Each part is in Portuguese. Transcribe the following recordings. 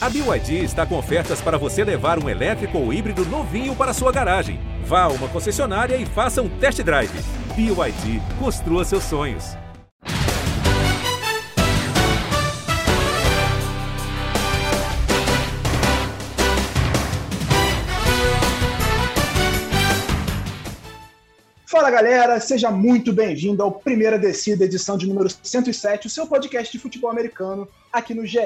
A BYD está com ofertas para você levar um elétrico ou híbrido novinho para sua garagem. Vá a uma concessionária e faça um test drive. BYD, construa seus sonhos. Fala galera, seja muito bem-vindo ao Primeira Descida, edição de número 107, o seu podcast de futebol americano aqui no GE.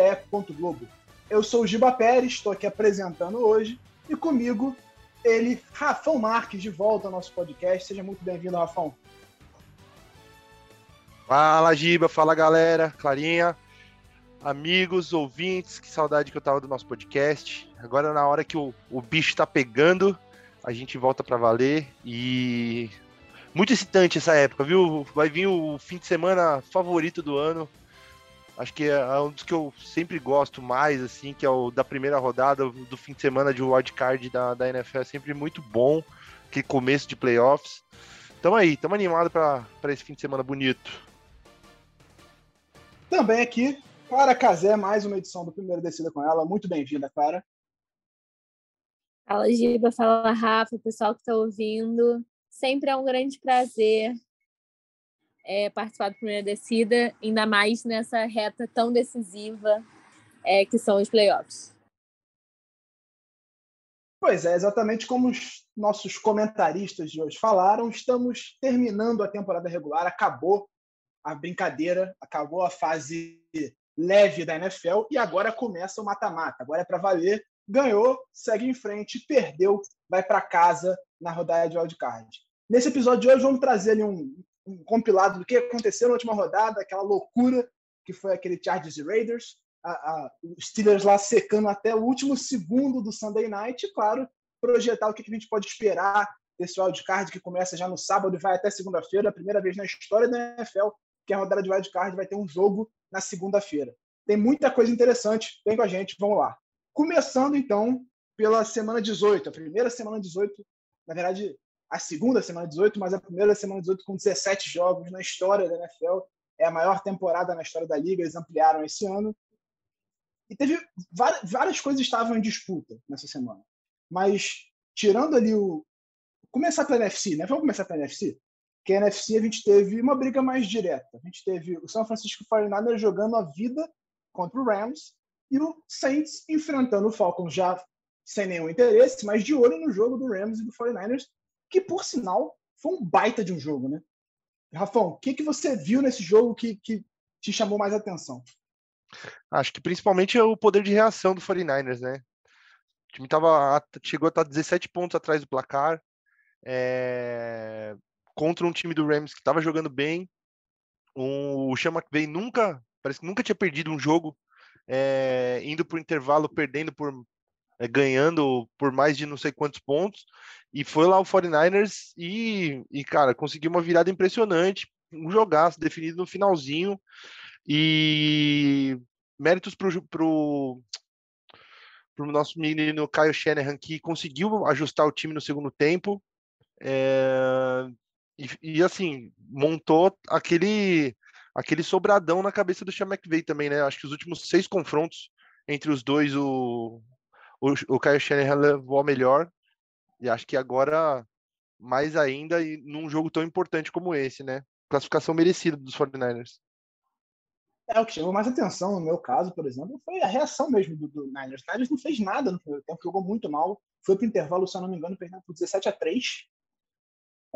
Eu sou o Giba Pérez, estou aqui apresentando hoje, e comigo ele, Rafão Marques, de volta ao nosso podcast. Seja muito bem-vindo, Rafão. Fala, Giba, fala galera, Clarinha, amigos, ouvintes, que saudade que eu tava do nosso podcast. Agora, na hora que o, o bicho tá pegando, a gente volta para valer e. Muito excitante essa época, viu? Vai vir o fim de semana favorito do ano Acho que é um dos que eu sempre gosto mais, assim, que é o da primeira rodada do fim de semana de wildcard da, da NFL. É sempre muito bom, que começo de playoffs. Tamo aí, tamo animado para esse fim de semana bonito. Também aqui, Clara Casé, mais uma edição do Primeiro Descida com ela. Muito bem-vinda, Clara. Fala, Giba, fala, Rafa, pessoal que está ouvindo. Sempre é um grande prazer é, participar do Primeira Descida, ainda mais nessa reta tão decisiva é, que são os playoffs. Pois é, exatamente como os nossos comentaristas de hoje falaram, estamos terminando a temporada regular, acabou a brincadeira, acabou a fase leve da NFL e agora começa o mata-mata. Agora é para valer. Ganhou, segue em frente, perdeu, vai para casa na rodada de wildcard. Nesse episódio de hoje, vamos trazer um um compilado do que aconteceu na última rodada, aquela loucura que foi aquele Chargers e Raiders, a, a, os Steelers lá secando até o último segundo do Sunday Night, e claro, projetar o que a gente pode esperar desse wildcard que começa já no sábado e vai até segunda-feira, a primeira vez na história da NFL que a rodada de wildcard vai ter um jogo na segunda-feira. Tem muita coisa interessante, vem com a gente, vamos lá. Começando então pela semana 18, a primeira semana 18, na verdade, a segunda semana 18, mas a primeira semana 18 com 17 jogos na história da NFL. É a maior temporada na história da liga, eles ampliaram esse ano. E teve várias, coisas estavam em disputa nessa semana. Mas tirando ali o começar pela NFC, né? Vamos começar pela NFC? Que a NFC a gente teve uma briga mais direta. A gente teve o São Francisco 49ers jogando a vida contra o Rams e o Saints enfrentando o Falcons já sem nenhum interesse, mas de olho no jogo do Rams e do 49ers, que por sinal foi um baita de um jogo, né? Rafão, o que, que você viu nesse jogo que, que te chamou mais atenção? Acho que principalmente é o poder de reação do 49ers, né? O time tava, chegou a estar 17 pontos atrás do placar, é, contra um time do Rams que estava jogando bem. O Sean McVay nunca, parece que nunca tinha perdido um jogo, é, indo para o intervalo, perdendo por ganhando por mais de não sei quantos pontos, e foi lá o 49ers e, e cara, conseguiu uma virada impressionante, um jogaço definido no finalzinho, e méritos pro, pro nosso menino Kyle Shanahan, que conseguiu ajustar o time no segundo tempo, é, e, e, assim, montou aquele aquele sobradão na cabeça do Sean McVay também, né? Acho que os últimos seis confrontos entre os dois, o, o, o Kyle Shanahan levou a melhor, e acho que agora, mais ainda, e num jogo tão importante como esse, né? Classificação merecida dos 49ers. É, o que chamou mais atenção, no meu caso, por exemplo, foi a reação mesmo do, do Niners. O Niners não fez nada no primeiro tempo, jogou muito mal. Foi para o intervalo, se eu não me engano, perdendo por 17 a 3.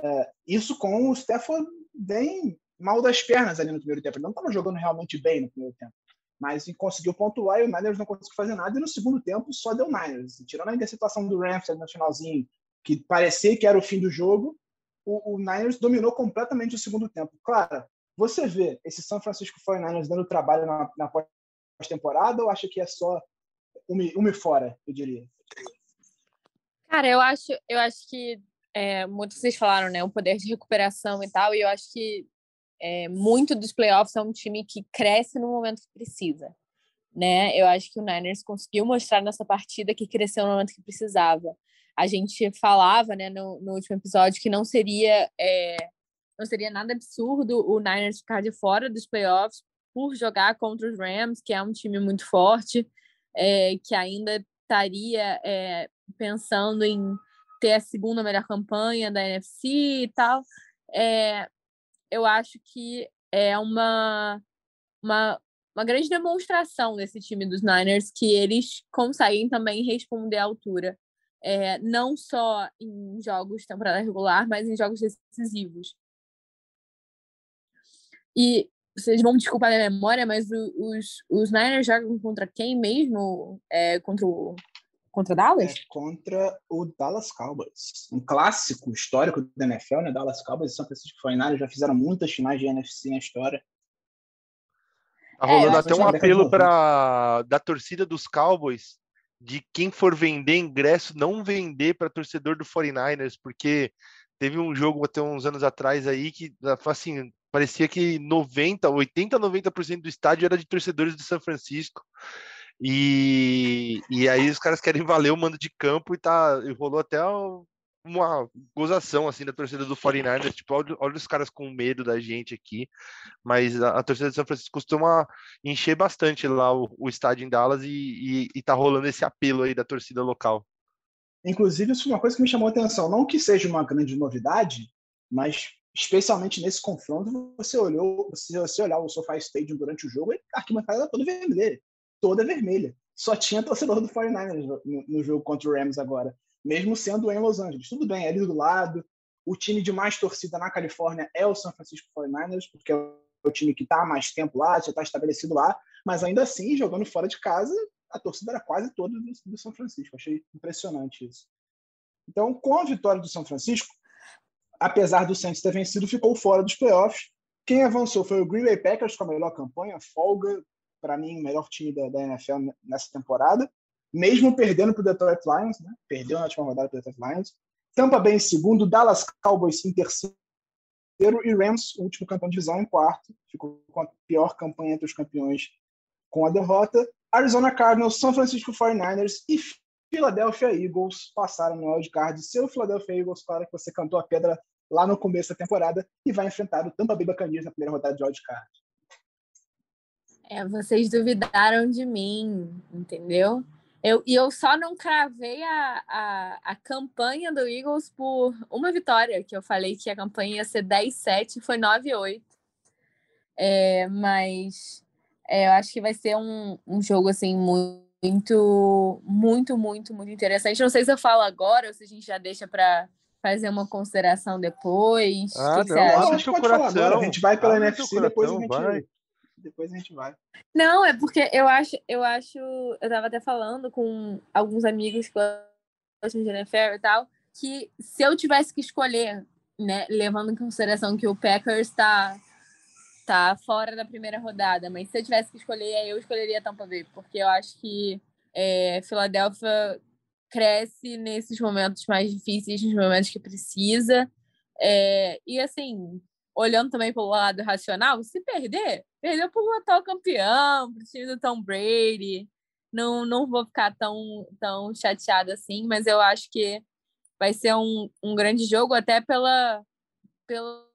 É, isso com o Stafford bem mal das pernas ali no primeiro tempo. Ele não estava jogando realmente bem no primeiro tempo mas conseguiu pontuar e o Niners não conseguiu fazer nada. E no segundo tempo só deu Niners. Tirando a interceptação do Ramsey no finalzinho, que parecia que era o fim do jogo, o, o Niners dominou completamente o segundo tempo. Claro, você vê esse São Francisco 49ers dando trabalho na, na pós-temporada ou acha que é só uma e fora, eu diria? Cara, eu acho, eu acho que é, muitos vocês falaram, né, o poder de recuperação e tal, e eu acho que é, muito dos playoffs é um time que cresce no momento que precisa. Né? Eu acho que o Niners conseguiu mostrar nessa partida que cresceu no momento que precisava. A gente falava né, no, no último episódio que não seria, é, não seria nada absurdo o Niners ficar de fora dos playoffs por jogar contra os Rams, que é um time muito forte. é, que ainda estaria é, pensando em ter a segunda melhor campanha da NFC e tal. É, eu acho que é uma, uma, uma grande demonstração desse time dos Niners que eles conseguem também responder à altura. É, não só em jogos de temporada regular, mas em jogos decisivos. E vocês vão me desculpar a memória, mas os, os Niners jogam contra quem mesmo? É, contra o contra Dallas? É contra o Dallas Cowboys. Um clássico histórico da NFL, né? Dallas Cowboys e São Francisco 49 já fizeram muitas finais de NFC na história. Tá rolando é, até um apelo para da torcida dos Cowboys de quem for vender ingresso não vender para torcedor do 49ers, porque teve um jogo até uns anos atrás aí que assim, parecia que 90, 80, 90% do estádio era de torcedores do São Francisco. E, e aí os caras querem valer o mando de campo e tá e rolou até uma gozação assim da torcida do 49ers, tipo, olha, olha, os caras com medo da gente aqui, mas a, a torcida de São Francisco costuma encher bastante lá o, o estádio em Dallas e, e, e tá rolando esse apelo aí da torcida local. Inclusive, isso foi uma coisa que me chamou a atenção, não que seja uma grande novidade, mas especialmente nesse confronto, você olhou, se você olhar o SoFi Stadium durante o jogo, a arquibancada toda vermelha toda vermelha. Só tinha torcedor do 49ers no, no jogo contra o Rams agora, mesmo sendo em Los Angeles. Tudo bem, é ali do lado. O time de mais torcida na Califórnia é o San Francisco 49ers, porque é o time que está há mais tempo lá, já está estabelecido lá, mas ainda assim, jogando fora de casa, a torcida era quase toda do, do São Francisco. Achei impressionante isso. Então, com a vitória do São Francisco, apesar do Saints ter vencido, ficou fora dos playoffs. Quem avançou foi o Green Bay Packers com a melhor campanha, folga, para mim, o melhor time da, da, NFL nessa temporada, mesmo perdendo para o Detroit Lions, né? perdeu na última rodada para o Detroit Lions. Tampa Bay em segundo, Dallas Cowboys em terceiro e Rams, o último campeão de divisão, em quarto. Ficou com a pior campanha entre os campeões com a derrota. Arizona Cardinals, São Francisco 49ers e Philadelphia Eagles passaram no wildcard. Seu Philadelphia Eagles, para que você cantou a pedra lá no começo da temporada e vai enfrentar o Tampa Bay Buccaneers na primeira rodada de wildcard. É, vocês duvidaram de mim, entendeu? Eu, e eu só não cravei a, a, a campanha do Eagles por uma vitória, que eu falei que a campanha ia ser 10-7, foi 9-8. É, mas é, eu acho que vai ser um, um jogo assim muito, muito, muito, muito interessante. Não sei se eu falo agora ou se a gente já deixa para fazer uma consideração depois. Ah, que não, que a gente pode falar agora. A gente vai pela NFC NFC, depois a gente vai depois a gente vai. Não, é porque eu acho, eu acho, eu tava até falando com alguns amigos que gostam e tal, que se eu tivesse que escolher, né, levando em consideração que o Packers tá tá fora da primeira rodada, mas se eu tivesse que escolher, eu escolheria Tampa Bay, porque eu acho que é, Filadélfia cresce nesses momentos mais difíceis, nos momentos que precisa. É, e assim, olhando também pelo lado racional, se perder, perdeu para o atual campeão, para o time do Tom Brady. Não, não vou ficar tão, tão chateada assim, mas eu acho que vai ser um, um grande jogo, até pela, pela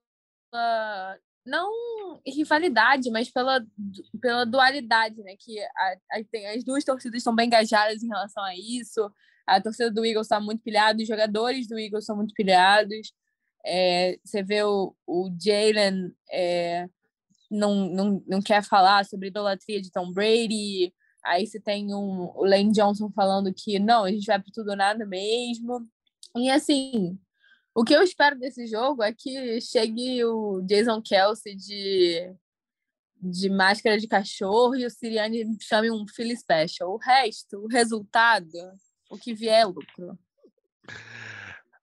não rivalidade, mas pela, pela dualidade, né? Que a, a, tem, as duas torcidas estão bem engajadas em relação a isso. A torcida do Eagles está muito pilhada, os jogadores do Eagles são muito pilhados. É, você vê o, o Jalen é, não, não, não quer falar sobre idolatria de Tom Brady. Aí você tem um, o Lane Johnson falando que não, a gente vai para tudo ou nada mesmo. E assim, o que eu espero desse jogo é que chegue o Jason Kelsey de, de máscara de cachorro e o Siriane chame um Philly Special. O resto, o resultado, o que vier é lucro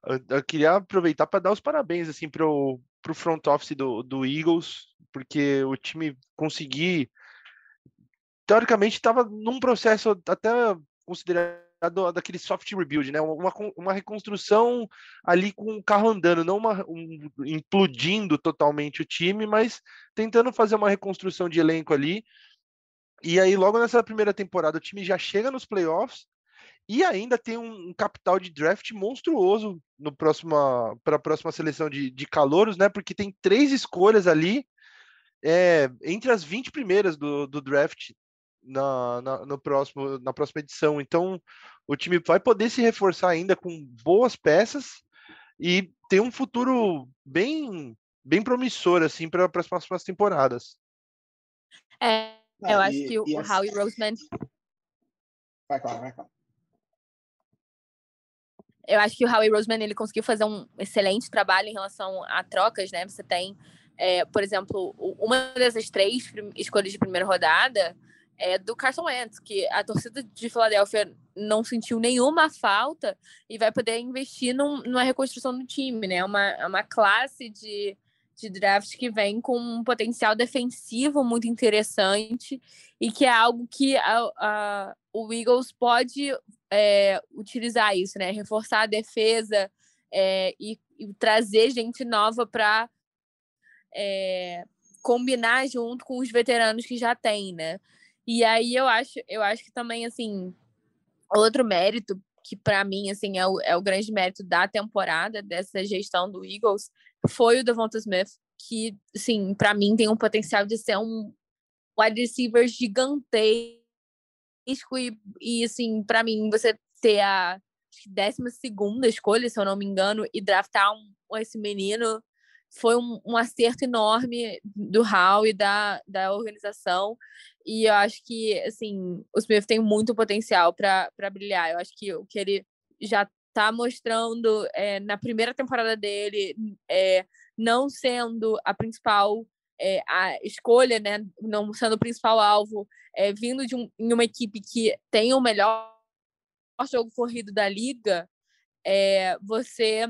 eu, queria aproveitar para dar os parabéns assim para o front office do, do Eagles, porque o time conseguir teoricamente estava num processo até considerado daquele soft rebuild, né? Uma, uma reconstrução ali com o carro andando, não uma um, implodindo totalmente o time, mas tentando fazer uma reconstrução de elenco ali. E aí, logo nessa primeira temporada, o time já chega nos playoffs e ainda tem um, um capital de draft monstruoso no para a próxima seleção de, de calouros, né? Porque tem três escolhas ali é, entre as 20 primeiras do, do draft na, na, no próximo, na próxima edição. Então, o time vai poder se reforçar ainda com boas peças e tem um futuro bem bem promissor assim para as próximas temporadas. É, eu acho que o, o Howie Roseman Vai, claro, vai, claro. Eu acho que o Howie Roseman ele conseguiu fazer um excelente trabalho em relação a trocas, né? Você tem, é, por exemplo, uma dessas três escolhas de primeira rodada é do Carson Wentz, que a torcida de Filadélfia não sentiu nenhuma falta e vai poder investir num, numa reconstrução do time, né? Uma, uma classe de, de draft que vem com um potencial defensivo muito interessante e que é algo que a, a, o Eagles pode é, utilizar isso, né? Reforçar a defesa é, e, e, trazer gente nova para é, combinar junto com os veteranos que já tem, né? E aí eu acho, eu acho que também, assim, outro mérito que para mim, assim, é o, é o grande mérito da temporada, dessa gestão do Eagles, foi o Devonta Smith, que, assim, para mim tem um potencial de ser um wide receiver gigantesco e, e assim, para mim, você ter a décima segunda escolha, se eu não me engano, e draftar um, esse menino foi um, um, acerto enorme do Hal e da, da organização. E eu acho que, assim, o Smith tem muito potencial para brilhar. Eu acho que o que ele já está mostrando é, na primeira temporada dele, é, não sendo a principal é, a escolha, né, não sendo o principal alvo, é, vindo de um, em uma equipe que tem o melhor jogo corrido da liga, é, você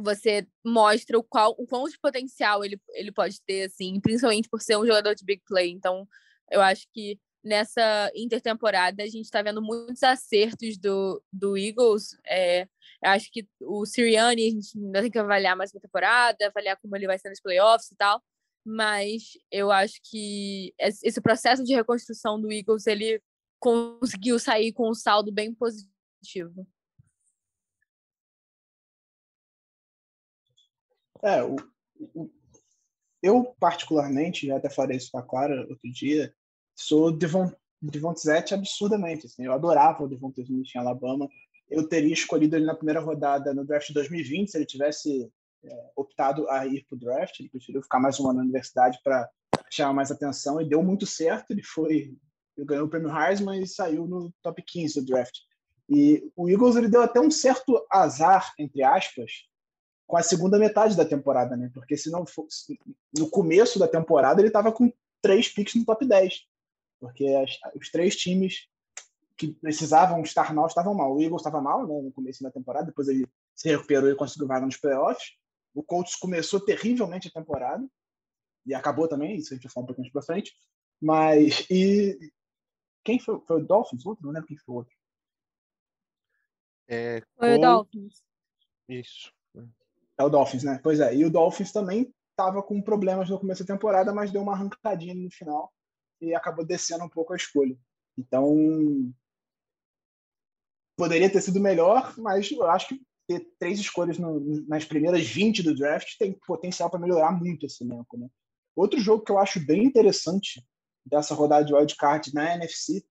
você mostra o qual o quão de potencial ele, ele pode ter, assim, principalmente por ser um jogador de big play. Então, eu acho que nessa intertemporada a gente está vendo muitos acertos do, do Eagles. É, acho que o Sirianni a gente ainda tem que avaliar mais uma temporada, avaliar como ele vai ser nos playoffs e tal. Mas eu acho que esse processo de reconstrução do Eagles ele conseguiu sair com um saldo bem positivo. É, o, o, eu particularmente, já até falei isso para Clara outro dia, sou Devon, Devonta Zete absurdamente. Assim, eu adorava o Devonta Smith em Alabama. Eu teria escolhido ele na primeira rodada no draft de 2020 se ele tivesse é, optado a ir para o draft. Ele preferiu ficar mais um ano na universidade para chamar mais atenção e deu muito certo. Ele foi, ele ganhou o prêmio Heisman e saiu no top 15 do draft. E o Eagles ele deu até um certo azar, entre aspas, com a segunda metade da temporada, né? Porque se não fosse no começo da temporada ele estava com três picks no top 10, porque as, os três times que precisavam estar mal estavam mal. O Eagles estava mal, né, no começo da temporada, depois ele se recuperou e conseguiu vaga nos playoffs. O Colts começou terrivelmente a temporada e acabou também, isso a gente vai falar um pouquinho mais para frente. Mas e quem foi? Foi o Dolphins? Outro? Não lembro quem foi o outro. É, foi o Dolphins. Isso. É o Dolphins, né? Pois é. E o Dolphins também estava com problemas no começo da temporada, mas deu uma arrancadinha no final e acabou descendo um pouco a escolha. Então, poderia ter sido melhor, mas eu acho que ter três escolhas no, nas primeiras 20 do draft tem potencial para melhorar muito esse elenco. Né? Outro jogo que eu acho bem interessante dessa rodada de wildcard na NFC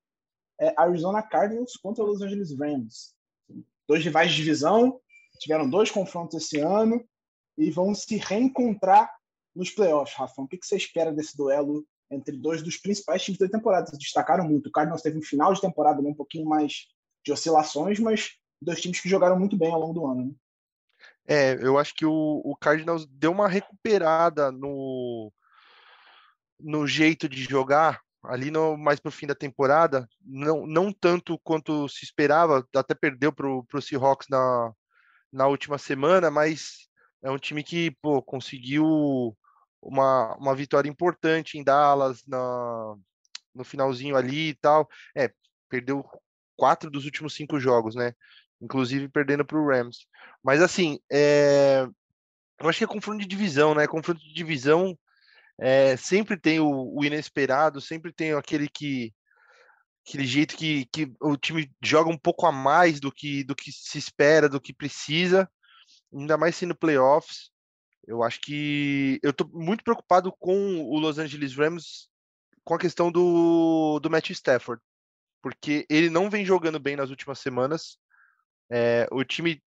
é Arizona Cardinals contra Los Angeles Rams. Dois rivais de divisão, tiveram dois confrontos esse ano e vão se reencontrar nos playoffs, Rafa. O que você espera desse duelo entre dois dos principais times da temporada? Destacaram muito. O Cardinals teve um final de temporada um pouquinho mais de oscilações, mas dois times que jogaram muito bem ao longo do ano. Né? É, eu acho que o, o Cardinals deu uma recuperada no, no jeito de jogar ali no, mais para o fim da temporada, não, não tanto quanto se esperava, até perdeu para o Seahawks na, na última semana, mas é um time que pô, conseguiu uma, uma vitória importante em Dallas na, no finalzinho ali e tal. É, perdeu quatro dos últimos cinco jogos, né? Inclusive perdendo para o Rams. Mas assim, é, eu acho que é confronto de divisão, né? Confronto de divisão é, sempre tem o, o, inesperado, sempre tem aquele que aquele jeito que, que o time joga um pouco a mais do que do que se espera, do que precisa, ainda mais sendo playoffs. Eu acho que eu tô muito preocupado com o Los Angeles Rams com a questão do, do Matt Stafford, porque ele não vem jogando bem nas últimas semanas. É, o time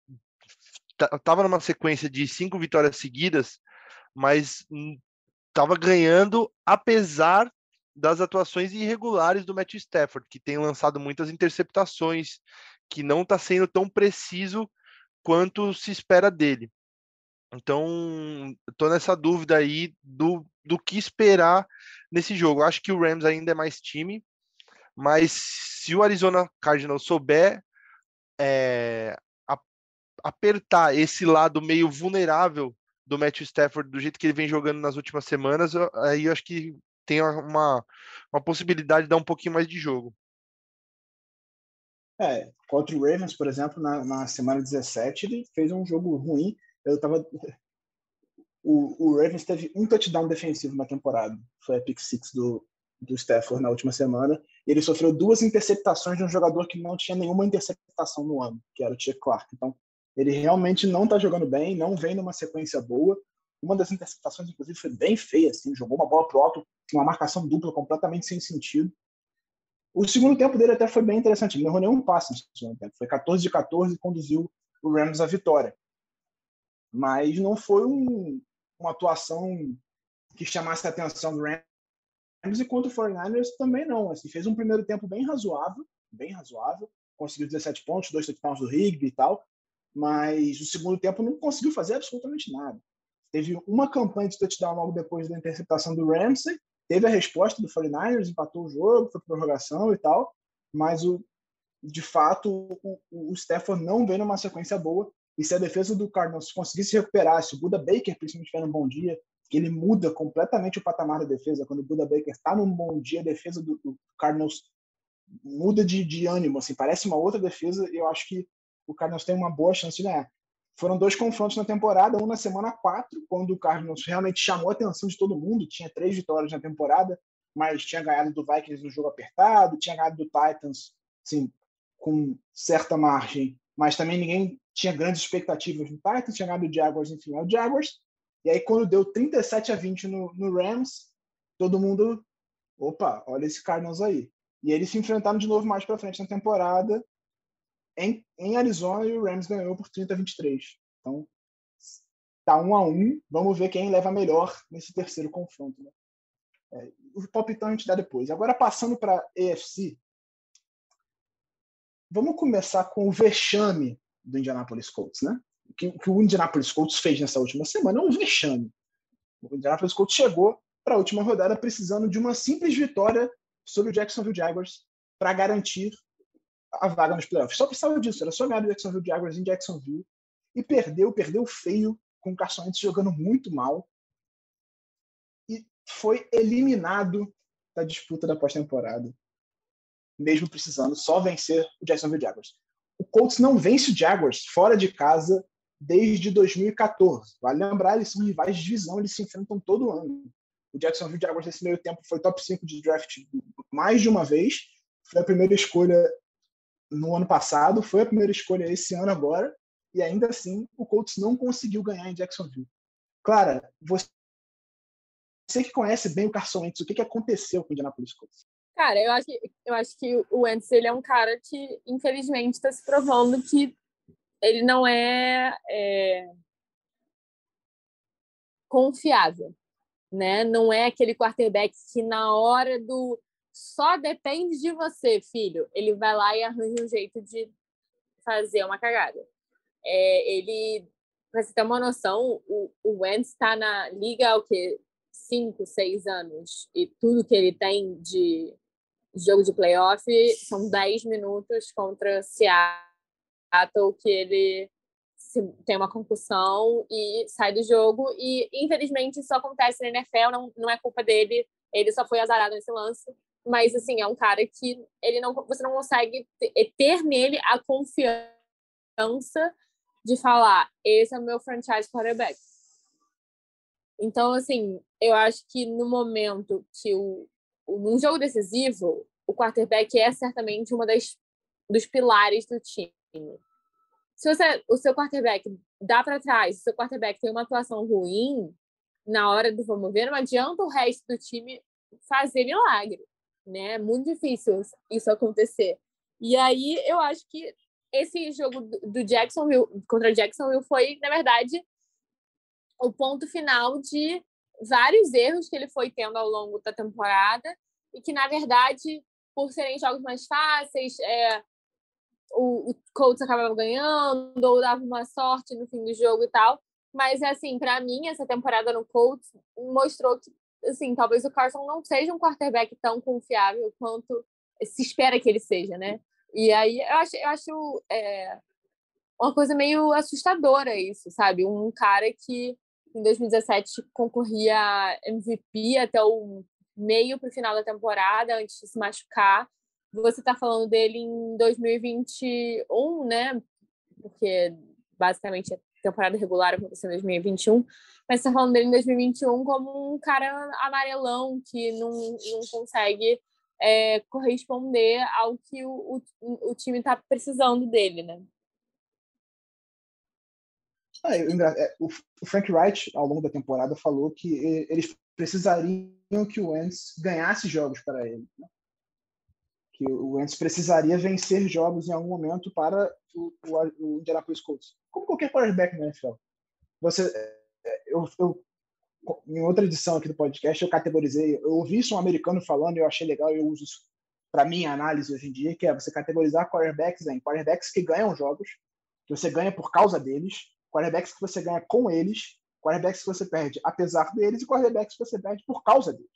estava numa sequência de cinco vitórias seguidas, mas estava ganhando apesar das atuações irregulares do Matt Stafford, que tem lançado muitas interceptações, que não está sendo tão preciso quanto se espera dele. Então, estou nessa dúvida aí do, do que esperar nesse jogo. Acho que o Rams ainda é mais time, mas se o Arizona Cardinals souber é, apertar esse lado meio vulnerável do Matthew Stafford do jeito que ele vem jogando nas últimas semanas, aí eu acho que tem uma, uma possibilidade de dar um pouquinho mais de jogo. É, contra o Ravens, por exemplo, na, na semana 17, ele fez um jogo ruim. Eu tava. O, o Ravens teve um touchdown defensivo na temporada. Foi a pick six do, do Stafford na última semana. Ele sofreu duas interceptações de um jogador que não tinha nenhuma interceptação no ano, que era o Chuck Clark. Então, ele realmente não está jogando bem, não vem numa sequência boa. Uma das interceptações, inclusive, foi bem feia, assim, jogou uma bola pro alto, uma marcação dupla completamente sem sentido. O segundo tempo dele até foi bem interessante, ele não errou nenhum passe no segundo tempo. Foi 14 de 14 e conduziu o Rams à vitória. Mas não foi um, uma atuação que chamasse a atenção do Rams e contra o 49ers também não. Assim, fez um primeiro tempo bem razoável, bem razoável. Conseguiu 17 pontos, dois touchdowns do Rigby e tal. Mas o segundo tempo não conseguiu fazer absolutamente nada. Teve uma campanha de touchdown logo depois da interceptação do Ramsey teve a resposta do 49ers, empatou o jogo, foi prorrogação e tal, mas o, de fato o, o não vem numa sequência boa. E se a defesa do Cardinals conseguisse recuperar, se o Buda Baker principalmente tiver um bom dia, que ele muda completamente o patamar da defesa. Quando o Buda Baker está num bom dia, a defesa do, do Cardinals muda de, de ânimo, assim, parece uma outra defesa. E eu acho que o Cardinals tem uma boa chance de ganhar. Foram dois confrontos na temporada, um na semana 4, quando o Cardinals realmente chamou a atenção de todo mundo, tinha três vitórias na temporada, mas tinha ganhado do Vikings no jogo apertado, tinha ganhado do Titans, assim, com certa margem, mas também ninguém tinha grandes expectativas no Titans, tinha ganhado do Jaguars, enfim, o Jaguars. E aí, quando deu 37 a 20 no, no Rams, todo mundo, opa, olha esse Cardinals aí. E eles se enfrentaram de novo mais para frente na temporada, em, em Arizona e o Rams ganhou por 30 a 23. Então, tá um a um. Vamos ver quem leva melhor nesse terceiro confronto. Né? É, o palpitão a gente dá depois. Agora, passando para EFC, vamos começar com o vexame do Indianapolis Colts, né? Que, que o Indianapolis Colts fez nessa última semana é um vexame. O Indianapolis Colts chegou para a última rodada precisando de uma simples vitória sobre o Jacksonville Jaguars para garantir a vaga nos playoffs. Só precisava disso, era só ganhar o Jacksonville Jaguars em Jacksonville. E perdeu, perdeu feio, com o Carson Wentz jogando muito mal. E foi eliminado da disputa da pós-temporada. Mesmo precisando só vencer o Jacksonville Jaguars. O Colts não vence o Jaguars fora de casa desde 2014. Vale lembrar, eles são rivais de divisão, eles se enfrentam todo ano. O Jacksonville Jaguars nesse meio tempo foi top 5 de draft mais de uma vez. Foi a primeira escolha no ano passado, foi a primeira escolha esse ano agora, e ainda assim o Colts não conseguiu ganhar em Jacksonville. Clara, você, você que conhece bem o Carson Wentz, o que, que aconteceu com o Indianapolis Colts? Cara, eu acho, eu acho que o Wentz ele é um cara que, infelizmente, está se provando que ele não é, é, confiável, né? Não é aquele quarterback que na hora do só depende de você, filho. Ele vai lá e arranja um jeito de fazer uma cagada. É, ele, para você ter uma noção, o, o Wentz está na liga há o quê? Cinco, seis anos. E tudo que ele tem de jogo de playoff são 10 minutos contra Seattle, que ele tem uma concussão e sai do jogo. E, infelizmente, isso acontece na NFL, não, não é culpa dele. Ele só foi azarado nesse lance mas assim é um cara que ele não você não consegue ter, é ter nele a confiança de falar esse é o meu franchise quarterback então assim eu acho que no momento que o num jogo decisivo o quarterback é certamente uma das dos pilares do time se você o seu quarterback dá para trás o seu quarterback tem uma atuação ruim na hora do vamos ver não adianta o resto do time fazer milagre, né? É muito difícil isso acontecer. E aí eu acho que esse jogo do Jacksonville contra Jacksonville foi, na verdade, o ponto final de vários erros que ele foi tendo ao longo da temporada e que, na verdade, por serem jogos mais fáceis, é, o, o Colts acabava ganhando ou dava uma sorte no fim do jogo e tal. Mas, assim, para mim, essa temporada no Colts mostrou que, assim, talvez o Carson não seja um quarterback tão confiável quanto se espera que ele seja, né? E aí eu acho, eu acho é, uma coisa meio assustadora isso, sabe? Um cara que em 2017 concorria MVP até o meio para o final da temporada, antes de se machucar. Você está falando dele em 2021, né? Porque basicamente a temporada regular aconteceu em 2021, mas está falando dele em 2021 como um cara amarelão que não, não consegue é, corresponder ao que o, o, o time está precisando dele, né? Ah, é, o Frank Wright, ao longo da temporada, falou que eles precisariam que o Wentz ganhasse jogos para ele. Né? Que o Wentz precisaria vencer jogos em algum momento para o, o, o Indianapolis Colts. Como qualquer quarterback na NFL. Você, é, eu, eu, em outra edição aqui do podcast, eu categorizei, eu ouvi isso um americano falando e eu achei legal, eu uso isso para minha análise hoje em dia, que é você categorizar quarterbacks em quarterbacks que ganham jogos, que você ganha por causa deles, quarterbacks que você ganha com eles, quarterbacks que você perde apesar deles e quarterbacks que você perde por causa deles.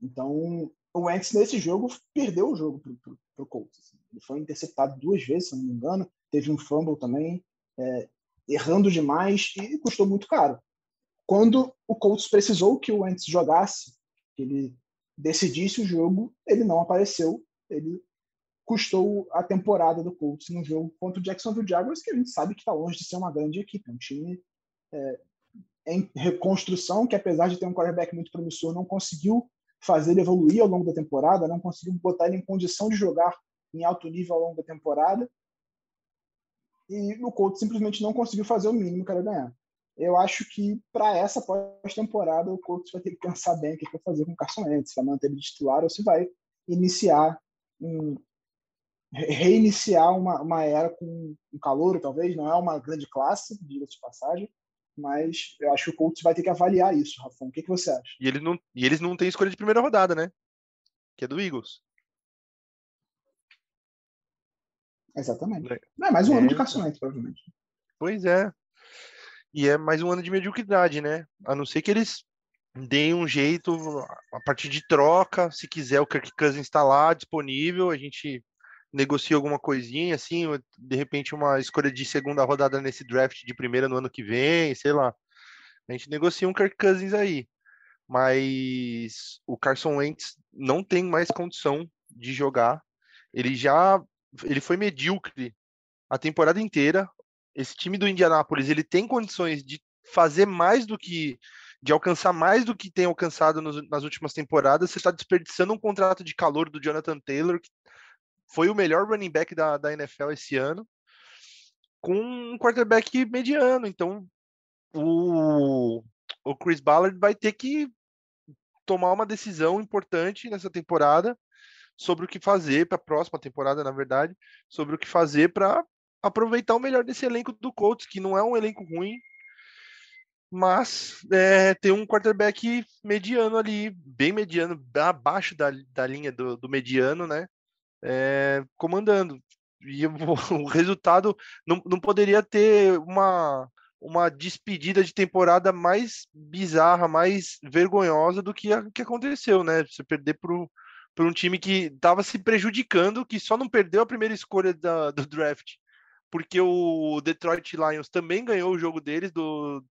Então, o Wentz nesse jogo perdeu o jogo para o Colts. Assim. Ele foi interceptado duas vezes, se não me engano, teve um fumble também, é, errando demais e custou muito caro. Quando o Colts precisou que o Wentz jogasse, que ele decidisse o jogo, ele não apareceu, ele custou a temporada do Colts no jogo contra o Jacksonville Jaguars, que a gente sabe que está longe de ser uma grande equipe, é um time é, em reconstrução, que apesar de ter um quarterback muito promissor, não conseguiu fazer ele evoluir ao longo da temporada, não conseguiu botar ele em condição de jogar em alto nível ao longo da temporada. E o Colts simplesmente não conseguiu fazer o mínimo que era ganhar. Eu acho que para essa pós-temporada o Colts vai ter que pensar bem o que vai fazer com o Carson Wentz, se vai manter ele titular ou se vai iniciar um, reiniciar uma, uma era com um calor, talvez, não é uma grande classe, diga-se de passagem, mas eu acho que o Colts vai ter que avaliar isso, Rafão. O que, que você acha? E, ele não, e eles não têm escolha de primeira rodada, né? Que é do Eagles. Exatamente. Não, é mais um é, ano de caçamento, provavelmente. Pois é. E é mais um ano de mediocridade, né? A não ser que eles deem um jeito a partir de troca, se quiser o Kirk Cousins está lá disponível, a gente negocia alguma coisinha, assim, de repente uma escolha de segunda rodada nesse draft de primeira no ano que vem, sei lá. A gente negocia um Kirk Cousins aí. Mas o Carson Wentz não tem mais condição de jogar. Ele já ele foi medíocre a temporada inteira. Esse time do Indianapolis, ele tem condições de fazer mais do que de alcançar mais do que tem alcançado nos, nas últimas temporadas. Você está desperdiçando um contrato de calor do Jonathan Taylor, que foi o melhor running back da, da NFL esse ano, com um quarterback mediano. Então, o, o Chris Ballard vai ter que tomar uma decisão importante nessa temporada sobre o que fazer para a próxima temporada, na verdade, sobre o que fazer para aproveitar o melhor desse elenco do Colts, que não é um elenco ruim, mas é, tem um quarterback mediano ali, bem mediano, abaixo da, da linha do, do mediano, né? É, comandando. E o, resultado não, não poderia ter uma, uma despedida de temporada mais bizarra, mais vergonhosa do que a que aconteceu, né? Você perder para um time que estava se prejudicando, que só não perdeu a primeira escolha da, do draft, porque o Detroit Lions também ganhou o jogo deles do,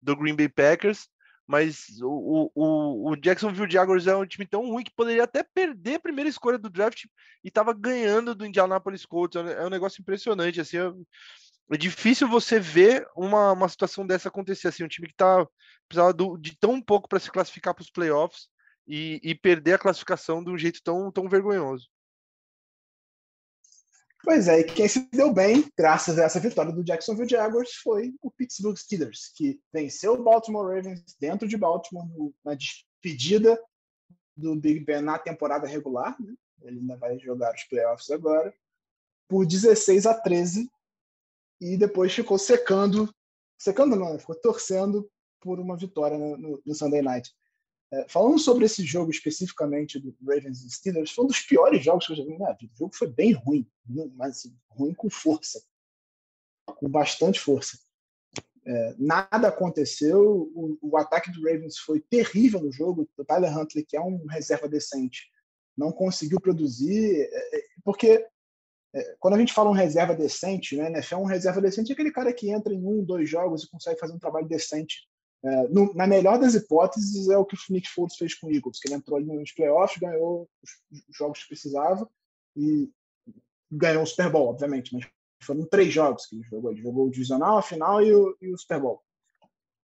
do Green Bay Packers mas o, o, o Jacksonville Jaguars é um time tão ruim que poderia até perder a primeira escolha do draft e estava ganhando do Indianapolis Colts. É um é negócio impressionante. Assim, é, difícil você ver uma, uma situação dessa acontecer. Assim, um time que tá, precisava de tão pouco para se classificar para os playoffs e, e perder a classificação de um jeito tão, tão vergonhoso. Pois é, e quem se deu bem, graças a essa vitória do Jacksonville Jaguars, foi o Pittsburgh Steelers, que venceu o Baltimore Ravens dentro de Baltimore na despedida do Big Ben na temporada regular, né? ele ainda vai jogar os playoffs agora, por 16 a 13, e depois ficou secando, secando não, ficou torcendo por uma vitória no, no Sunday Night. É, falando sobre esse jogo especificamente do Ravens e Steelers, foi um dos piores jogos que eu já vi na minha vida. O jogo foi bem ruim, mas assim, ruim com força, com bastante força. É, nada aconteceu, o, o, ataque do Ravens foi terrível no jogo. O Tyler Huntley, que é um reserva decente, não conseguiu produzir, é, é porque é, quando a gente fala um reserva decente, né, NFL, um reserva decente é aquele cara que entra em um, dois jogos e consegue fazer um trabalho decente é, no, na melhor das hipóteses, é o que o Nick Foles fez com o Eagles, que ele entrou ali nos playoffs, ganhou os, os jogos que precisava e ganhou o Super Bowl, obviamente, mas foram três jogos que ele jogou. Ele jogou o divisional, a final e o, e o Super Bowl.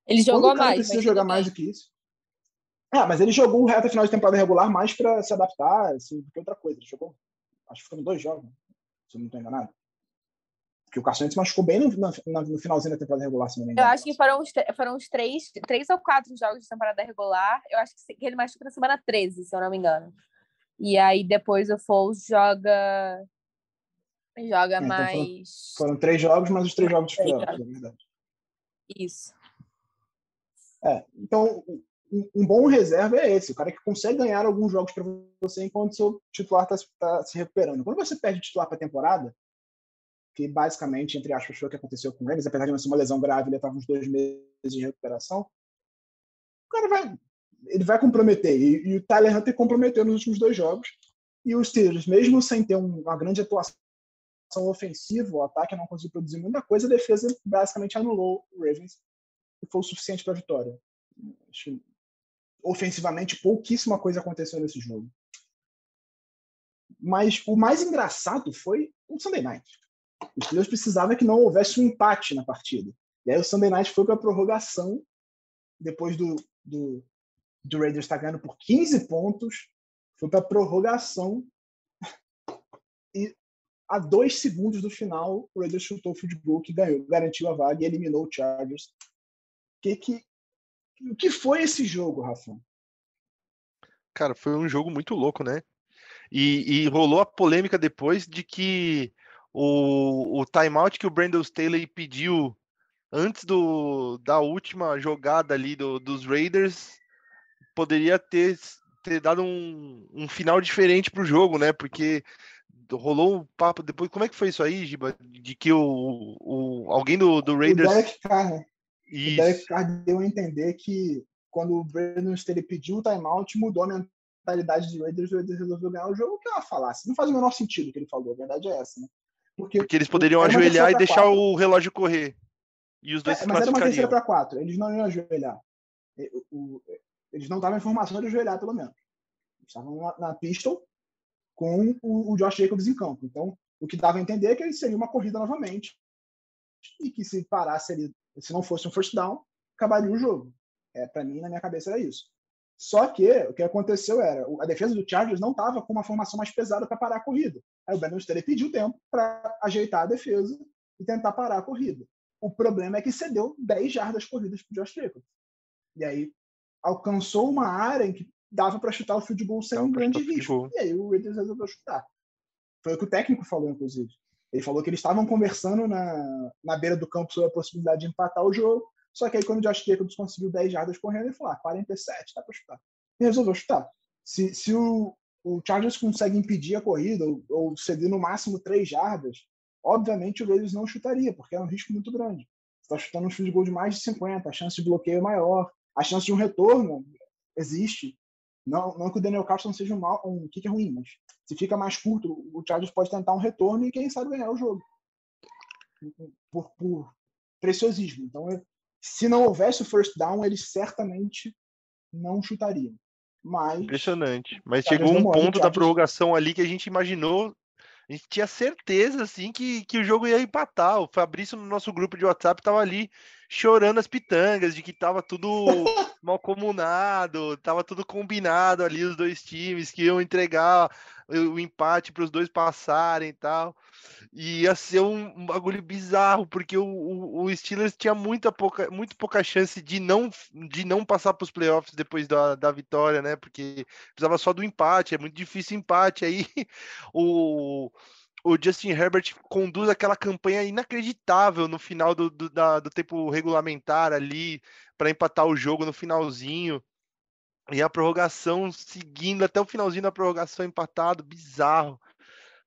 Ele jogou Quando mais. precisa jogar mais do que isso. Ah, mas ele jogou o reto final de temporada regular mais para se adaptar assim, do que outra coisa. Ele jogou, acho que foram dois jogos, se eu não estou enganado. Porque o Wentz machucou bem no, no, no, finalzinho da temporada regular, se não me engano. Eu acho que foram uns, foram uns três, três ou quatro jogos de temporada regular. Eu acho que ele machucou na semana 13, se eu não me engano. E aí depois o Foles joga. Joga é, então mais. Foram, foram, três jogos, mas os três jogos de playoffs, é verdade. Isso. É, então, um, um, bom reserva é esse, o cara que consegue ganhar alguns jogos para você enquanto seu titular está tá se recuperando. Quando você perde titular para a temporada, que basicamente, entre aspas, foi o que aconteceu com eles, apesar de não ser uma lesão grave, ele estava uns dois meses de recuperação. O cara vai, ele vai comprometer. E, e o Tyler Hunter comprometeu nos últimos dois jogos. E os Steelers, mesmo sem ter um, uma grande atuação ofensiva, o ataque não conseguiu produzir muita coisa, a defesa basicamente anulou o Ravens e foi o suficiente para a vitória. Acho, ofensivamente, pouquíssima coisa aconteceu nesse jogo. Mas o mais engraçado foi o Sunday Night. Os Steelers precisavam que não houvesse um empate na partida. E aí o Sunday Night foi para a prorrogação, depois do, do, do Raiders estar ganhando por 15 pontos, foi para a prorrogação e a dois segundos do final, o Raiders chutou o goal que ganhou, garantiu a vaga e eliminou o Chargers. Que, que, o que foi esse jogo, Rafa? Cara, foi um jogo muito louco, né? E, e rolou a polêmica depois de que o, o timeout que o Brandon Staley pediu antes do, da última jogada ali do, dos Raiders poderia ter, ter dado um, um final diferente para o jogo, né? Porque rolou um papo depois. Como é que foi isso aí, Giba? De que o, o alguém do, do Raiders. O Derek Carr, né? O Derek Carr deu a entender que quando o Brandon Staley pediu o timeout, mudou a mentalidade dos Raiders, o Raiders resolveu ganhar o jogo, que é uma falácia. Não faz o menor sentido o que ele falou, a verdade é essa, né? Porque, porque eles poderiam ajoelhar e deixar quatro. o relógio correr. E os dois é, se Mas era uma terceira para quatro. Eles não iam ajoelhar. Eles não estavam em formação de ajoelhar, pelo menos. Eles estavam na, na pistol com o, o Josh Jacobs em campo. Então, o que dava a entender é que seria uma corrida novamente. E que se parasse ali, se não fosse um first down, acabaria o jogo. É, para mim, na minha cabeça, era isso. Só que o que aconteceu era a defesa do Chargers não estava com uma formação mais pesada para parar a corrida. Aí o Brandon Staley pediu tempo para ajeitar a defesa e tentar parar a corrida. O problema é que cedeu 10 jardas corridas para o Josh Jacobs. E aí alcançou uma área em que dava para chutar o field goal sem um grande risco. E aí o Raiders resolveu chutar. Foi o que o técnico falou, inclusive. Ele falou que eles estavam conversando na, na beira do campo sobre a possibilidade de empatar o jogo só que aí, quando o Josh Jacobs conseguiu 10 jardas correndo, ele falou: ah, 47, dá para chutar. E resolveu chutar. Se, se o, o Chargers consegue impedir a corrida ou, ou ceder no máximo 3 jardas, obviamente o Raiders não chutaria, porque é um risco muito grande. Você está chutando um de gol de mais de 50, a chance de bloqueio é maior, a chance de um retorno existe. Não, não que o Daniel Carson seja um, mal, um kicker ruim, mas se fica mais curto, o Chargers pode tentar um retorno e quem sabe ganhar o jogo. Por, por preciosismo. Então, se não houvesse o first down, eles certamente não chutariam. Mas, Impressionante. Mas chegou um ponto da prorrogação ali que a gente imaginou, a gente tinha certeza assim que, que o jogo ia empatar. O Fabrício no nosso grupo de WhatsApp estava ali chorando as pitangas de que tava tudo mal comunado, tava tudo combinado ali os dois times que iam entregar o empate para os dois passarem e tal. E ia ser um bagulho bizarro, porque o, o, o Steelers tinha muita pouca, muito pouca chance de não, de não passar para os playoffs depois da, da vitória, né? Porque precisava só do empate, é muito difícil empate. Aí o, o Justin Herbert conduz aquela campanha inacreditável no final do, do, da, do tempo regulamentar ali, para empatar o jogo no finalzinho. E a prorrogação seguindo até o finalzinho da prorrogação empatado, bizarro.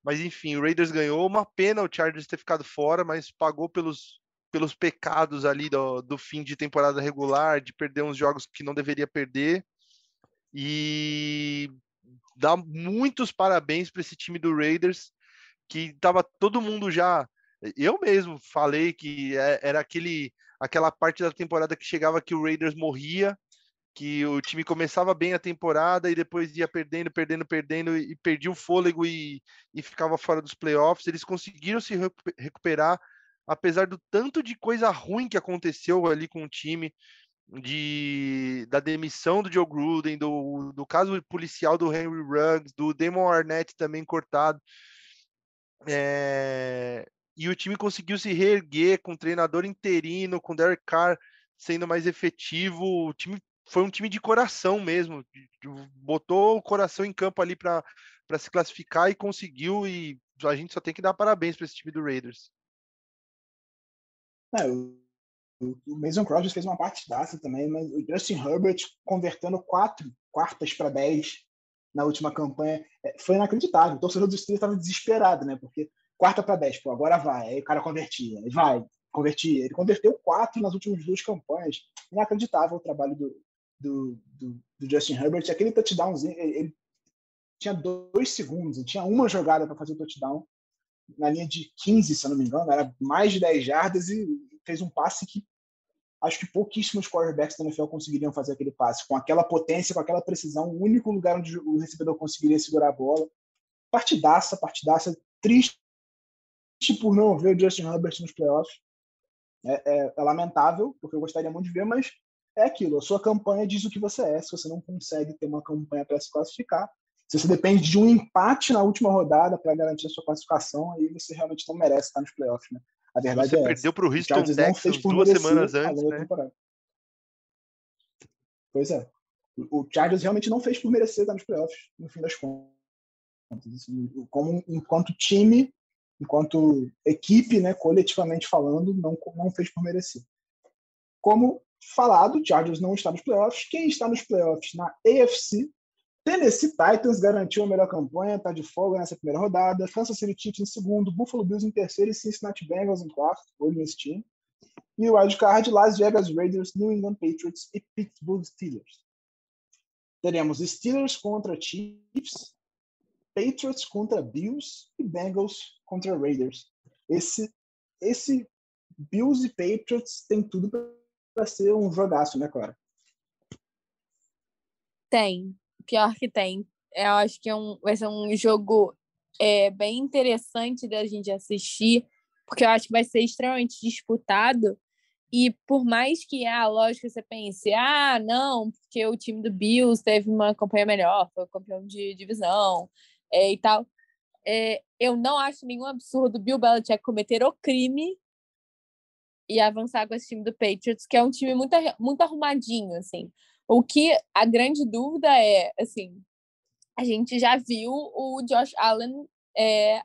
Mas enfim, o Raiders ganhou. Uma pena o Chargers ter ficado fora, mas pagou pelos, pelos pecados ali do, do fim de temporada regular, de perder uns jogos que não deveria perder. E dá muitos parabéns para esse time do Raiders, que estava todo mundo já. Eu mesmo falei que é, era aquele, aquela parte da temporada que chegava que o Raiders morria que o time começava bem a temporada e depois ia perdendo, perdendo, perdendo e perdia o fôlego e, e ficava fora dos playoffs. Eles conseguiram se recuperar, apesar do tanto de coisa ruim que aconteceu ali com o time, de, da demissão do Joe Gruden, do, do caso policial do Henry Ruggs, do Damon Arnett também cortado. É, e o time conseguiu se reerguer com o treinador interino, com o Derek Carr sendo mais efetivo. O time foi um time de coração mesmo, botou o coração em campo ali para se classificar e conseguiu, e a gente só tem que dar parabéns para esse time do Raiders. É, o, Mason Crosby fez uma partidaça também, mas o Justin Herbert convertendo quatro quartas para dez na última campanha é, foi inacreditável. O torcedor do Steelers estava desesperado, né? Porque quarta para dez, pô, agora vai. Aí o cara convertia, aí vai, convertia. Ele converteu quatro nas últimas duas campanhas. Inacreditável o trabalho do, do, do, do Justin Herbert, aquele touchdownzinho, ele, ele tinha dois segundos, ele tinha uma jogada para fazer o touchdown na linha de 15, se eu não me engano, era mais de 10 jardas e fez um passe que acho que pouquíssimos quarterbacks da NFL conseguiriam fazer aquele passe, com aquela potência, com aquela precisão, o único lugar onde o recebedor conseguiria segurar a bola. Partidaça, partidaça, triste por não ver o Justin Herbert nos playoffs. É, é, é lamentável, porque eu gostaria muito de ver, mas é aquilo, a sua campanha diz o que você é. Se você não consegue ter uma campanha para se classificar, se você depende de um empate na última rodada para garantir a sua classificação, aí você realmente não merece estar nos playoffs, né? A verdade você é perdeu para o Houston Texans duas semanas antes, né? Pois é. O Chargers realmente não fez por merecer estar nos playoffs, no fim das contas. Como enquanto time, enquanto equipe, né, coletivamente falando, não, não fez por merecer. Como falado, Chargers não está nos playoffs. Quem está nos playoffs na AFC? Tennessee Titans garantiu a melhor campanha, está de folga nessa primeira rodada. Kansas City Chiefs em segundo, Buffalo Bills em terceiro e Cincinnati Bengals em quarto, olho nesse time. E o wildcard, Las Vegas Raiders, New England Patriots e Pittsburgh Steelers. Teremos Steelers contra Chiefs, Patriots contra Bills e Bengals contra Raiders. Esse, esse Bills e Patriots tem tudo para ser um jogaço, né, Clara? Tem. Pior que tem. Eu acho que é um, vai ser um jogo é, bem interessante da gente assistir, porque eu acho que vai ser extremamente disputado. E por mais que, ah, lógico, você pense, ah, não, porque o time do Bills teve uma campanha melhor, foi campeão de divisão é, e tal. É, eu não acho nenhum absurdo Bill Belichick cometer o crime e avançar com esse time do Patriots, que é um time muito, muito arrumadinho, assim. O que a grande dúvida é, assim, a gente já viu o Josh Allen é,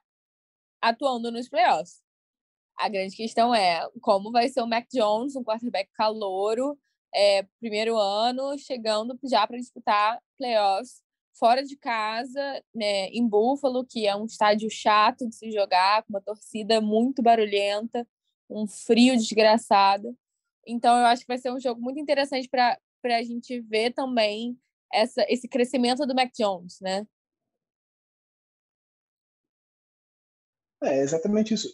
atuando nos playoffs. A grande questão é como vai ser o Mac Jones, um quarterback calouro, é, primeiro ano, chegando já para disputar playoffs fora de casa, né, em Buffalo, que é um estádio chato de se jogar, com uma torcida muito barulhenta um frio desgraçado. Então, eu acho que vai ser um jogo muito interessante para a gente ver também essa, esse crescimento do Mac Jones, né? É exatamente isso.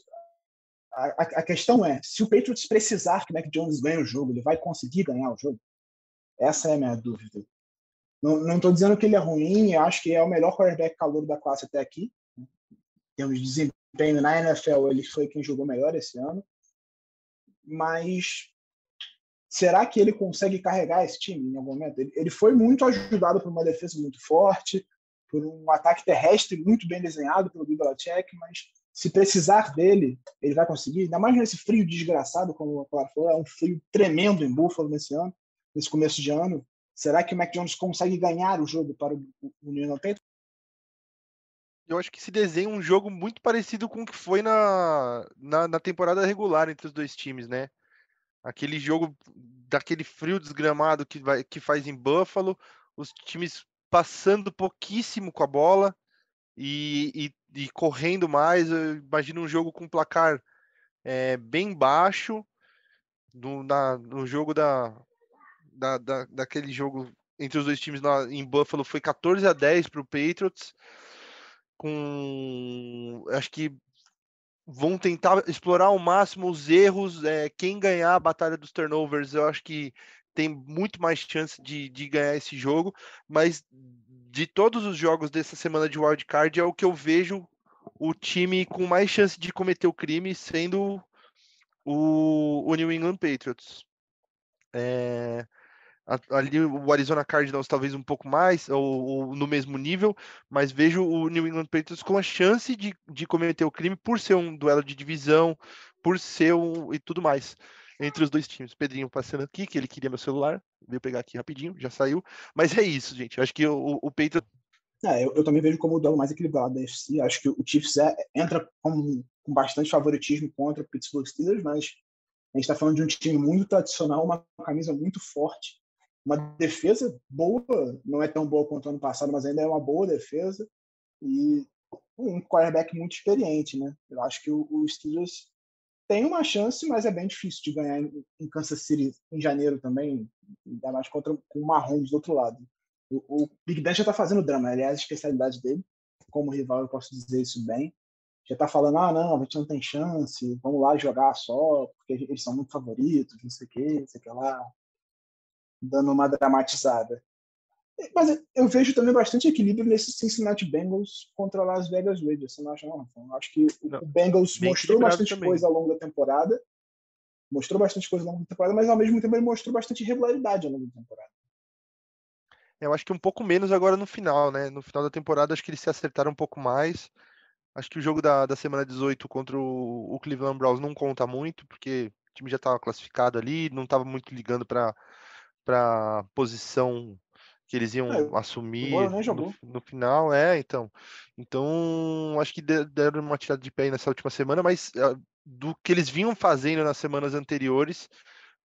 A, a, a, questão é, se o Patriots precisar que o Mac Jones ganhe o jogo, ele vai conseguir ganhar o jogo? Essa é a minha dúvida. Não estou dizendo que ele é ruim, eu acho que é o melhor quarterback calor da classe até aqui. Né? Em termos de desempenho na NFL, ele foi quem jogou melhor esse ano mas será que ele consegue carregar esse time em algum momento? Ele, ele foi muito ajudado por uma defesa muito forte, por um ataque terrestre muito bem desenhado pelo Bill Belichick, mas se precisar dele, ele vai conseguir. Ainda mais nesse frio desgraçado, como a Clara falou, é um frio tremendo em Buffalo nesse ano, nesse começo de ano. Será que o Mac Jones consegue ganhar o jogo para o New England Patriots? Eu acho que se desenha um jogo muito parecido com o que foi na, na, na temporada regular entre os dois times, né? Aquele jogo daquele frio desgramado que, vai, que faz em Buffalo, os times passando pouquíssimo com a bola e, e, e correndo mais. Eu imagino um jogo com placar é, bem baixo no, na, no jogo da, da, da, daquele jogo entre os dois times na, em Buffalo foi 14 a 10 para o Patriots. Com acho que vão tentar explorar ao máximo os erros. É, quem ganhar a batalha dos turnovers, eu acho que tem muito mais chance de, de ganhar esse jogo. Mas de todos os jogos dessa semana de wildcard, é o que eu vejo o time com mais chance de cometer o crime sendo o, o New England Patriots. É, ali o Arizona Cardinals talvez um pouco mais, ou, ou, no mesmo nível, mas vejo o New England Patriots com a chance de, de cometer o crime por ser um duelo de divisão, por ser um e tudo mais entre os dois times. Pedrinho passando aqui, que ele queria meu celular, veio pegar aqui rapidinho, já saiu, mas é isso, gente. Eu acho que o, o Patriots é, eu, eu, também vejo como o duelo mais equilibrado da UFC. Acho que o Chiefs é, entra com, com bastante favoritismo contra o Pittsburgh Steelers, mas a gente está falando de um time muito tradicional, uma camisa muito forte uma defesa boa, não é tão boa quanto ano passado, mas ainda é uma boa defesa e um quarterback muito experiente, né? Eu acho que o, Steelers tem uma chance, mas é bem difícil de ganhar em, Kansas City em janeiro também, ainda mais contra o Mahomes do outro lado. O, o Big Ben já está fazendo drama, aliás, a especialidade dele. Como rival, eu posso dizer isso bem. Já está falando, ah, não, a gente não tem chance, vamos lá jogar só, porque eles são muito favoritos, não sei o quê, não sei o que lá dando uma dramatizada. Mas eu vejo também bastante equilíbrio nesse Cincinnati Bengals contra Las Vegas Raiders. Você não acha, não? Eu acho que não, o Bengals mostrou bastante também. coisa ao longo da temporada. Mostrou bastante coisa ao longo da temporada, mas ao mesmo tempo ele mostrou bastante irregularidade ao longo da temporada. Eu acho que um pouco menos agora no final, né? No final da temporada, acho que eles se acertaram um pouco mais. Acho que o jogo da, da semana 18 contra o, o Cleveland Browns não conta muito, porque o time já estava classificado ali, não estava muito ligando para para posição que eles iam é, assumir no, no, final, é, então. Então, acho que deram uma tirada de pé nessa última semana, mas uh, do que eles vinham fazendo nas semanas anteriores,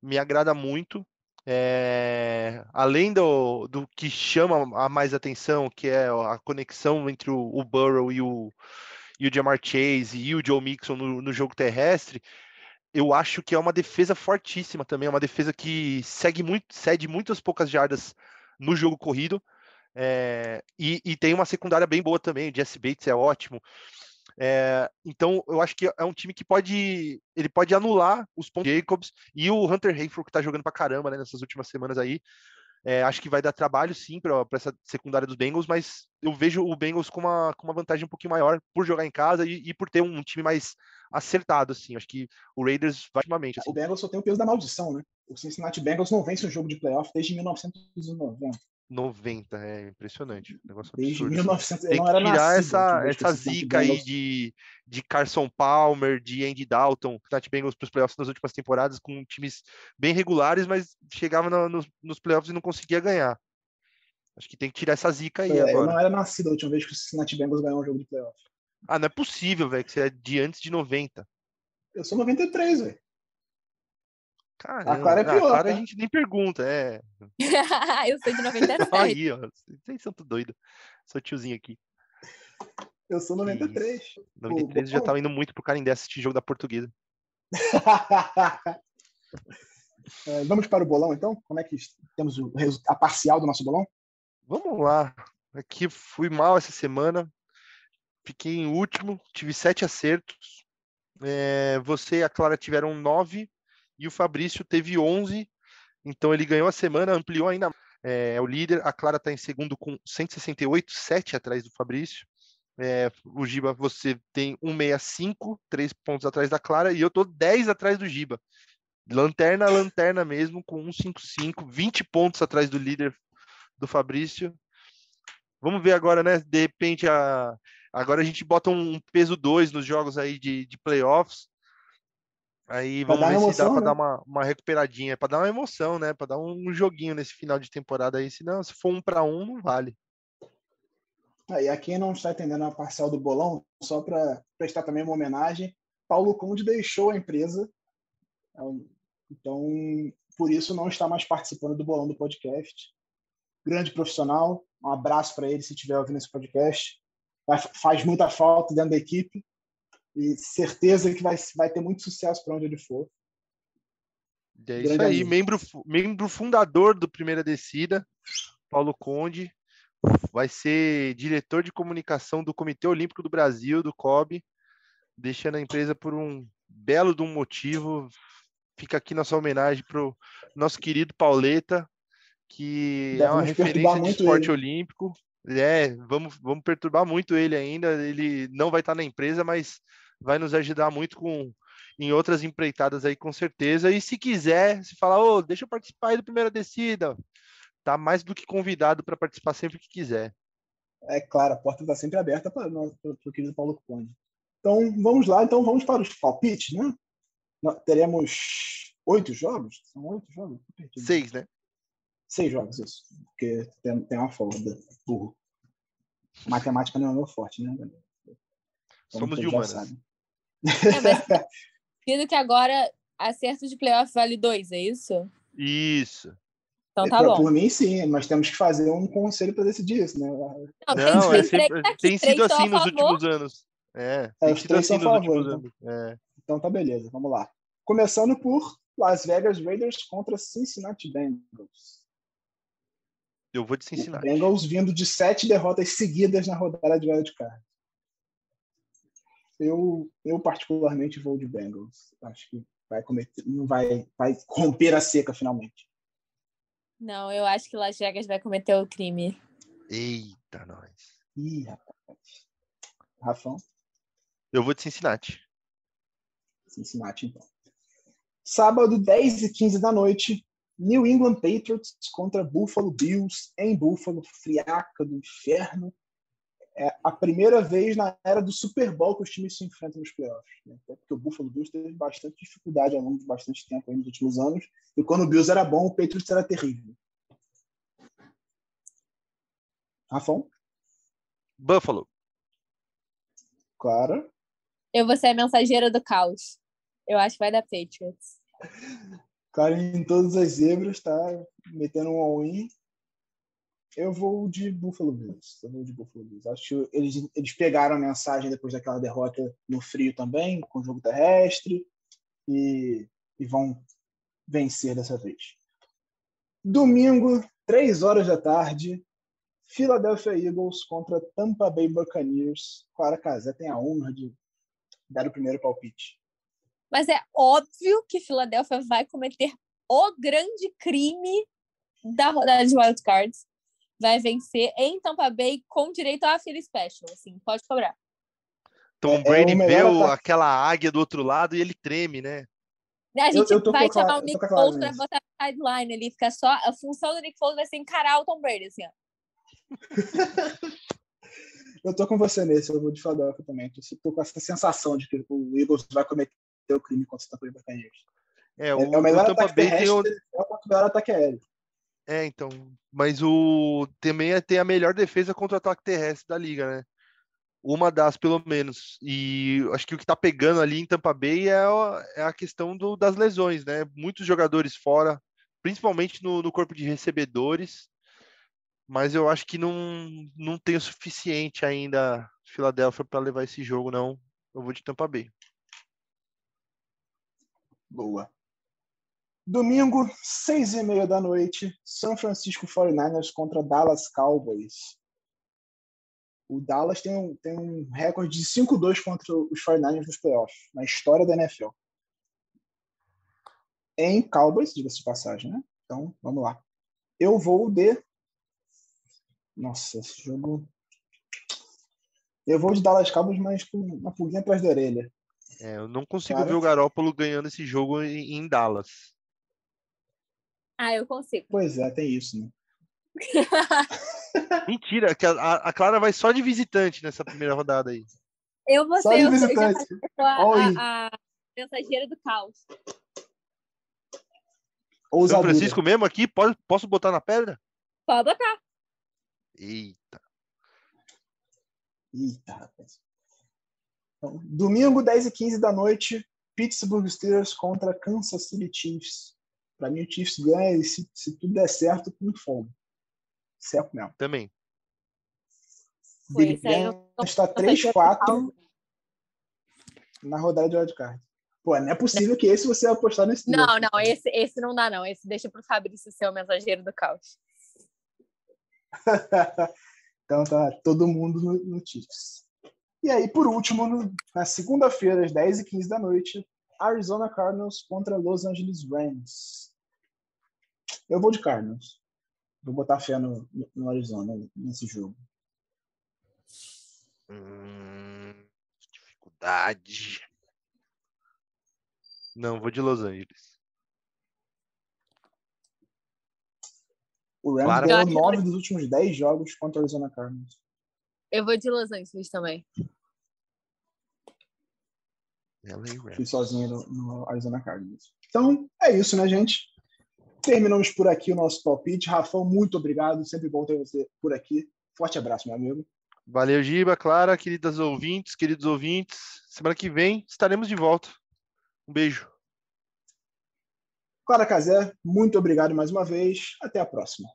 me agrada muito. É, além do, do que chama a mais atenção, que é a conexão entre o, o Burrow e o, e o Jamar Chase e o Joe Mixon no, no jogo terrestre, eu acho que é uma defesa fortíssima também, é uma defesa que segue muito, cede muitas poucas jardas no jogo corrido. É, e, e, tem uma secundária bem boa também, o Jesse Bates é ótimo. É, então eu acho que é um time que pode ele pode anular os pontos Jacobs e o Hunter Hayford que tá jogando pra caramba né, nessas últimas semanas aí. É, acho que vai dar trabalho sim para essa secundária dos Bengals, mas eu vejo o Bengals com uma, com uma vantagem um pouquinho maior por jogar em casa e, e por ter um, time mais acertado, assim. Acho que o Raiders vai ultimamente. Assim. O Bengals só tem o peso da maldição, né? O Cincinnati Bengals não vence um jogo de playoff desde 1990. 90, é impressionante. Negócio Desde absurdo. 1900, Tem que tirar essa, essa zica aí de, de Carson Palmer, de Andy Dalton, Cincinnati Bengals para os playoffs nas últimas temporadas, com times bem regulares, mas chegava no, no, nos playoffs e não conseguia ganhar. Acho que tem que tirar essa zica aí é, agora. Eu não era nascido a última vez que o Cincinnati Bengals ganhou um jogo de playoff. Ah, não é possível, velho, que você é de antes de 90. Eu sou 93, velho. Caramba, a Clara é pior. A Clara tá? a gente nem pergunta, é. eu sou de 97. Aí, ó. Vocês são tudo doido. Sou tiozinho aqui. Eu sou 93. Isso. 93 Pô, já tava indo muito pro Carindé assistir jogo da portuguesa. é, vamos para o bolão, então? Como é que temos o, a parcial do nosso bolão? Vamos lá. Aqui fui mal essa semana. Fiquei em último, tive sete acertos. É, você e a Clara tiveram nove e o Fabrício teve 11, então ele ganhou a semana, ampliou ainda. É, é o líder, a Clara está em segundo com 168, 7 atrás do Fabrício. É, o Giba, você tem 165, 3 pontos atrás da Clara, e eu tô 10 atrás do Giba. lanterna lanterna mesmo, com 1,55, 20 pontos atrás do líder do Fabrício. Vamos ver agora, né? De repente, a... agora a gente bota um peso 2 nos jogos aí de, de playoffs. Aí vamos ver emoção, se dá para né? dar uma, uma recuperadinha, para dar uma emoção, né? Para dar um joguinho nesse final de temporada aí. Senão, se for um para um, não vale. Aí, a quem não está entendendo a parcial do bolão, só para prestar também uma homenagem, Paulo Conde deixou a empresa. Então, por isso não está mais participando do bolão do podcast. Grande profissional. Um abraço para ele se estiver ouvindo esse podcast. Faz muita falta dentro da equipe e certeza que vai, vai ter muito sucesso para onde ele for. É isso Grande aí, membro, membro fundador do Primeira Descida, Paulo Conde, vai ser diretor de comunicação do Comitê Olímpico do Brasil, do COB, deixando a empresa por um belo de um motivo. Fica aqui nossa homenagem para o nosso querido Pauleta, que é uma referência de esporte ele. olímpico. É, vamos, vamos perturbar muito ele ainda. Ele não vai estar na empresa, mas vai nos ajudar muito com em outras empreitadas aí, com certeza. E se quiser, se falar, ô, oh, deixa eu participar aí do Primeira Descida, tá mais do que convidado para participar sempre que quiser. É claro, a porta está sempre aberta para o querido Paulo Conde. Então, vamos lá. Então, vamos para os palpites, né? Nós teremos oito jogos? São oito jogos? Seis, né? Seis jogos, isso. Porque tem, tem uma folga, burro. Matemática não é meu forte, né? Então, Somos de humanas. É, mas que agora acerto de playoff vale dois, é isso? Isso. Então tá bom. Por mim, sim, mas temos que fazer um conselho para decidir isso, né? Não, Não tem, é sempre, tá tem sido assim nos últimos anos. É, é tem sido assim nos favor, últimos então. anos. É. Então tá beleza, vamos lá. Começando por Las Vegas Raiders contra Cincinnati Bengals. Eu vou de Cincinnati. Bengals vindo de sete derrotas seguidas na rodada de wild card. Eu, eu particularmente vou de Bengals. Acho que vai cometer, não vai, vai romper a seca finalmente. Não, eu acho que Las Vegas vai cometer o crime. Eita, nós. Ih, rapaz. Rafão? Eu vou de Cincinnati. Cincinnati, então. Sábado, 10 e 15 da noite, New England Patriots contra Buffalo Bills em Buffalo, friaca do inferno é a primeira vez na era do Super Bowl que os times se enfrentam nos playoffs. Né? Porque o Buffalo Bills teve bastante dificuldade ao longo de bastante tempo nos últimos anos. E quando o Bills era bom, o Patriots era terrível. Rafão? Buffalo. Clara? Eu vou ser a mensageira do caos. Eu acho que vai dar Patriots. Cara, em todas as zebras, tá metendo um all-in. Eu vou de Buffalo Bills. Eu vou de Buffalo Bills. Acho que eles, eles pegaram a mensagem depois daquela derrota no frio também, com o jogo terrestre, e, e vão vencer dessa vez. Domingo, 3 horas da tarde, Philadelphia Eagles contra Tampa Bay Buccaneers. Clara Casé tem a honra de dar o primeiro palpite. Mas é óbvio que Philadelphia vai cometer o grande crime da rodada de Wild Cards vai vencer em Tampa Bay com direito a Philly Special, assim, pode cobrar. Tom é, Brady é vê aquela águia do outro lado e ele treme, né? A gente eu, eu vai chamar o Nick Foles para botar na sideline ali, fica só. A função do Nick Foles vai ser encarar o Tom Brady, assim, ó. eu tô com você nesse, eu vou de Philadelphia também. Tô, tô com essa sensação de que o Eagles vai cometer o crime contra o Tampa Bay Buccaneers. É, o, é, é o melhor o Tampa Bay tem o... é o melhor ataque aéreo. É, então. Mas o também é, tem a melhor defesa contra o ataque terrestre da liga, né? Uma das, pelo menos. E acho que o que tá pegando ali em Tampa Bay é, é a questão do, das lesões, né? Muitos jogadores fora, principalmente no, no corpo de recebedores. Mas eu acho que não, não tem o suficiente ainda Filadélfia para levar esse jogo, não. Eu vou de Tampa Bay. Boa. Domingo, seis e meia da noite, São Francisco 49ers contra Dallas Cowboys. O Dallas tem um, tem um recorde de 5-2 contra os 49ers nos playoffs, na história da NFL. Em Cowboys, diga-se de passagem, né? Então, vamos lá. Eu vou de. Nossa, esse jogo. Eu vou de Dallas Cowboys, mas com uma pulguinha atrás da orelha. É, eu não consigo Cara. ver o Garópolo ganhando esse jogo em, em Dallas. Ah, eu consigo. Pois é, tem isso, né? Mentira, que a, a, Clara vai só de visitante nessa primeira rodada aí. Eu vou ser, eu, visitante. eu a, a, a mensageira do caos. São Francisco mesmo aqui? Pode, posso botar na pedra? Pode botar. Eita. Eita, rapaz. Então, domingo, 10 e 15 da noite, Pittsburgh Steelers contra Kansas City Chiefs. Para mim, o Chiefs ganha e se, se tudo der certo, com fome. Certo mesmo. Também. Ben está 3-4 na rodada de wildcard. Pô, não é possível que esse você apostar nesse. Não, não, esse, esse não dá, não. Esse deixa pro Fabrício ser o mensageiro do caos. então tá todo mundo no, no Chiefs. E aí, por último, no, na segunda-feira, às 10h15 da noite, Arizona Cardinals contra Los Angeles Rams. Eu vou de Cardinals. Vou botar fé no, no Arizona nesse jogo. Hum, dificuldade. Não, vou de Los Angeles. O Rams Clara. ganhou nove dos últimos dez jogos contra o Arizona Cardinals. Eu vou de Los Angeles também. Fui sozinho no, no Arizona Cardinals. Então, é isso, né, gente? Terminamos por aqui o nosso palpite. Rafão, muito obrigado. Sempre bom ter você por aqui. Forte abraço, meu amigo. Valeu, Giba, Clara, queridas ouvintes, queridos ouvintes. Semana que vem estaremos de volta. Um beijo. Clara Casé, muito obrigado mais uma vez. Até a próxima.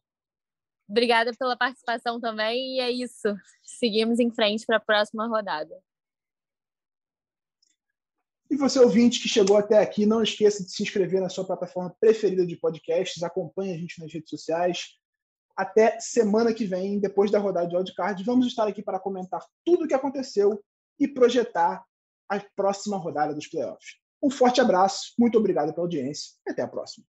Obrigada pela participação também. E é isso. Seguimos em frente para a próxima rodada. E você, ouvinte, que chegou até aqui, não esqueça de se inscrever na sua plataforma preferida de podcasts. Acompanhe a gente nas redes sociais. Até semana que vem, depois da rodada de wildcard, vamos estar aqui para comentar tudo o que aconteceu e projetar a próxima rodada dos playoffs. Um forte abraço, muito obrigado pela audiência e até a próxima.